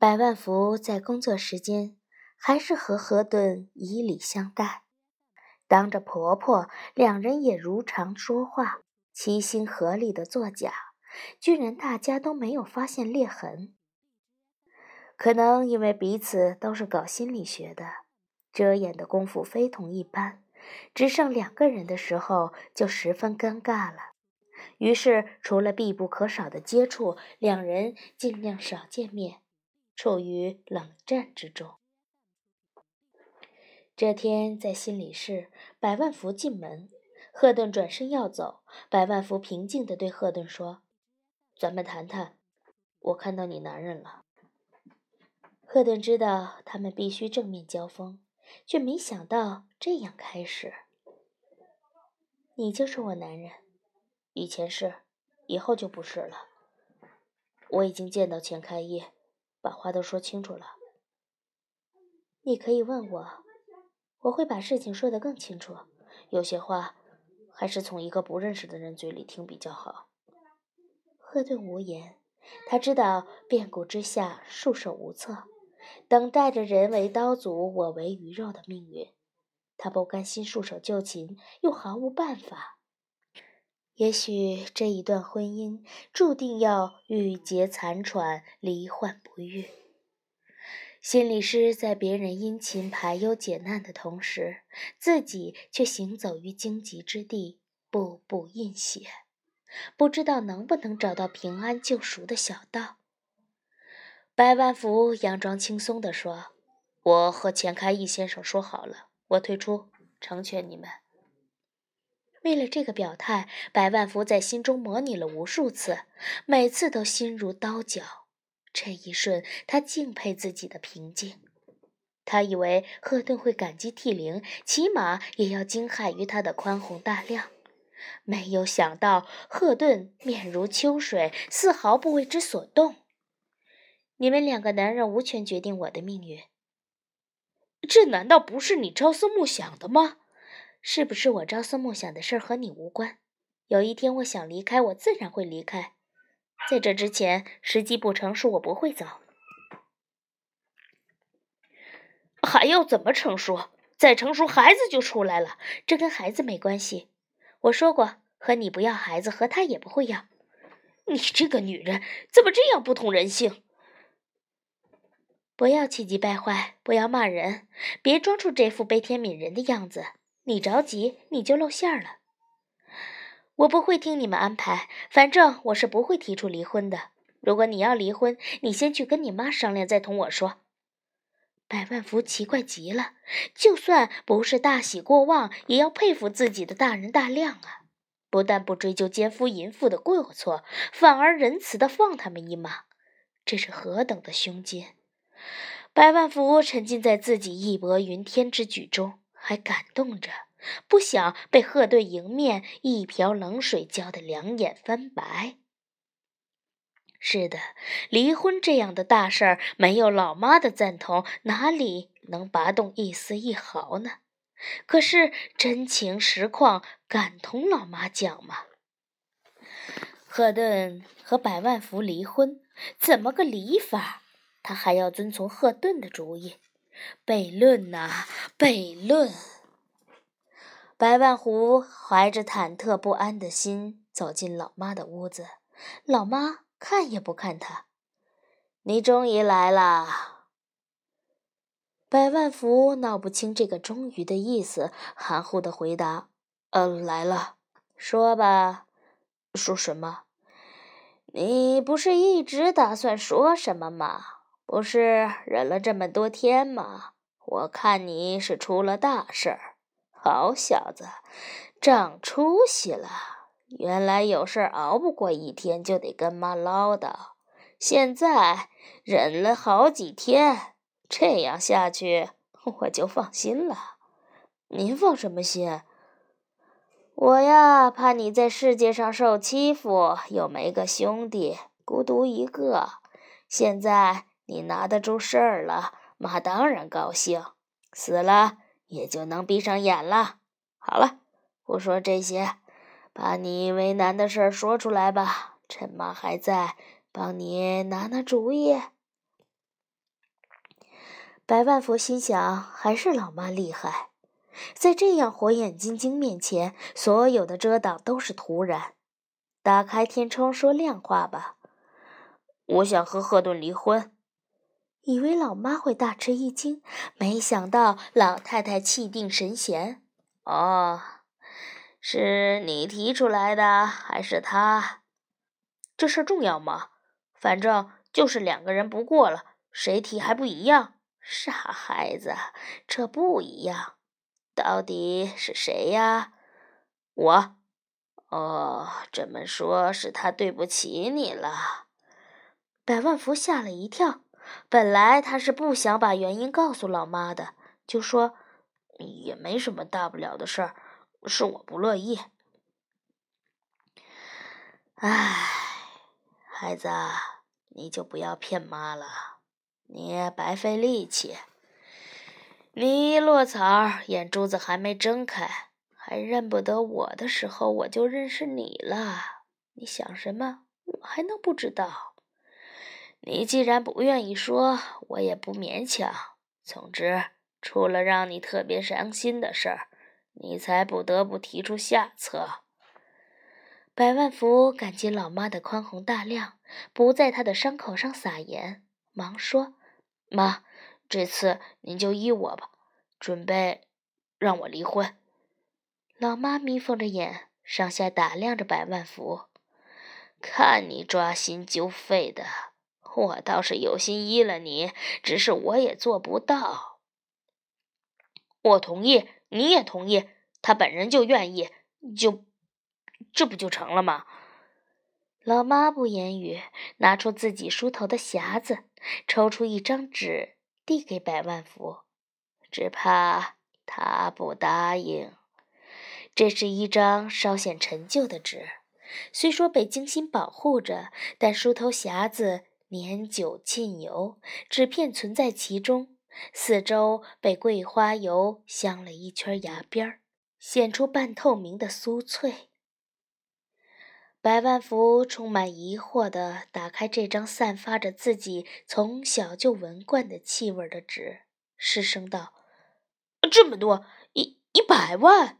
百万福在工作时间还是和何顿以礼相待，当着婆婆，两人也如常说话，齐心合力的作假，居然大家都没有发现裂痕。可能因为彼此都是搞心理学的，遮掩的功夫非同一般，只剩两个人的时候就十分尴尬了。于是，除了必不可少的接触，两人尽量少见面。处于冷战之中。这天在心理室，百万福进门，赫顿转身要走，百万福平静地对赫顿说：“咱们谈谈，我看到你男人了。”赫顿知道他们必须正面交锋，却没想到这样开始。你就是我男人，以前是，以后就不是了。我已经见到钱开业。把话都说清楚了。你可以问我，我会把事情说得更清楚。有些话，还是从一个不认识的人嘴里听比较好。赫顿无言，他知道变故之下束手无策，等待着人为刀俎，我为鱼肉的命运。他不甘心束手就擒，又毫无办法。也许这一段婚姻注定要郁结残喘、罹患不愈。心理师在别人殷勤排忧解难的同时，自己却行走于荆棘之地，步步印血，不知道能不能找到平安救赎的小道。白万福佯装轻松地说：“我和钱开义先生说好了，我退出，成全你们。”为了这个表态，百万福在心中模拟了无数次，每次都心如刀绞。这一瞬，他敬佩自己的平静。他以为赫顿会感激涕零，起码也要惊骇于他的宽宏大量。没有想到，赫顿面如秋水，丝毫不为之所动。你们两个男人无权决定我的命运。这难道不是你朝思暮想的吗？是不是我朝思暮想的事儿和你无关？有一天我想离开，我自然会离开。在这之前，时机不成熟，我不会走。还要怎么成熟？再成熟，孩子就出来了。这跟孩子没关系。我说过，和你不要孩子，和他也不会要。你这个女人怎么这样不通人性？不要气急败坏，不要骂人，别装出这副悲天悯人的样子。你着急，你就露馅儿了。我不会听你们安排，反正我是不会提出离婚的。如果你要离婚，你先去跟你妈商量，再同我说。百万福奇怪极了，就算不是大喜过望，也要佩服自己的大人大量啊！不但不追究奸夫淫妇的过错，反而仁慈的放他们一马，这是何等的胸襟！百万福沉浸在自己义薄云天之举中。还感动着，不想被赫顿迎面一瓢冷水浇得两眼翻白。是的，离婚这样的大事儿，没有老妈的赞同，哪里能拔动一丝一毫呢？可是真情实况，敢同老妈讲吗？赫顿和百万福离婚，怎么个离法？他还要遵从赫顿的主意。悖论呐，悖论！百万湖怀着忐忑不安的心走进老妈的屋子，老妈看也不看他。你终于来了。百万福闹不清这个“终于”的意思，含糊的回答：“呃，来了。”说吧，说什么？你不是一直打算说什么吗？不是忍了这么多天吗？我看你是出了大事儿。好小子，长出息了！原来有事熬不过一天就得跟妈唠叨，现在忍了好几天，这样下去我就放心了。您放什么心？我呀，怕你在世界上受欺负，又没个兄弟，孤独一个。现在。你拿得住事儿了，妈当然高兴。死了也就能闭上眼了。好了，不说这些，把你为难的事儿说出来吧。趁妈还在，帮你拿拿主意。百万福心想，还是老妈厉害，在这样火眼金睛面前，所有的遮挡都是徒然。打开天窗说亮话吧，我想和赫顿离婚。以为老妈会大吃一惊，没想到老太太气定神闲。哦，是你提出来的还是他？这事重要吗？反正就是两个人不过了，谁提还不一样。傻孩子，这不一样，到底是谁呀？我。哦，这么说，是他对不起你了。百万福吓了一跳，本来他是不想把原因告诉老妈的，就说也没什么大不了的事儿，是我不乐意。唉，孩子，你就不要骗妈了。你白费力气，你一落草，眼珠子还没睁开，还认不得我的时候，我就认识你了。你想什么？我还能不知道？你既然不愿意说，我也不勉强。总之，出了让你特别伤心的事儿，你才不得不提出下策。百万福感激老妈的宽宏大量，不在他的伤口上撒盐，忙说。妈，这次您就依我吧，准备让我离婚。老妈眯缝着眼，上下打量着百万福，看你抓心揪肺的，我倒是有心依了你，只是我也做不到。我同意，你也同意，他本人就愿意，就这不就成了吗？老妈不言语，拿出自己梳头的匣子，抽出一张纸，递给百万福。只怕他不答应。这是一张稍显陈旧的纸，虽说被精心保护着，但梳头匣子年久浸油，纸片存在其中，四周被桂花油镶了一圈牙边儿，显出半透明的酥脆。百万福充满疑惑地打开这张散发着自己从小就闻惯的气味的纸，失声道：“这么多，一一百万！”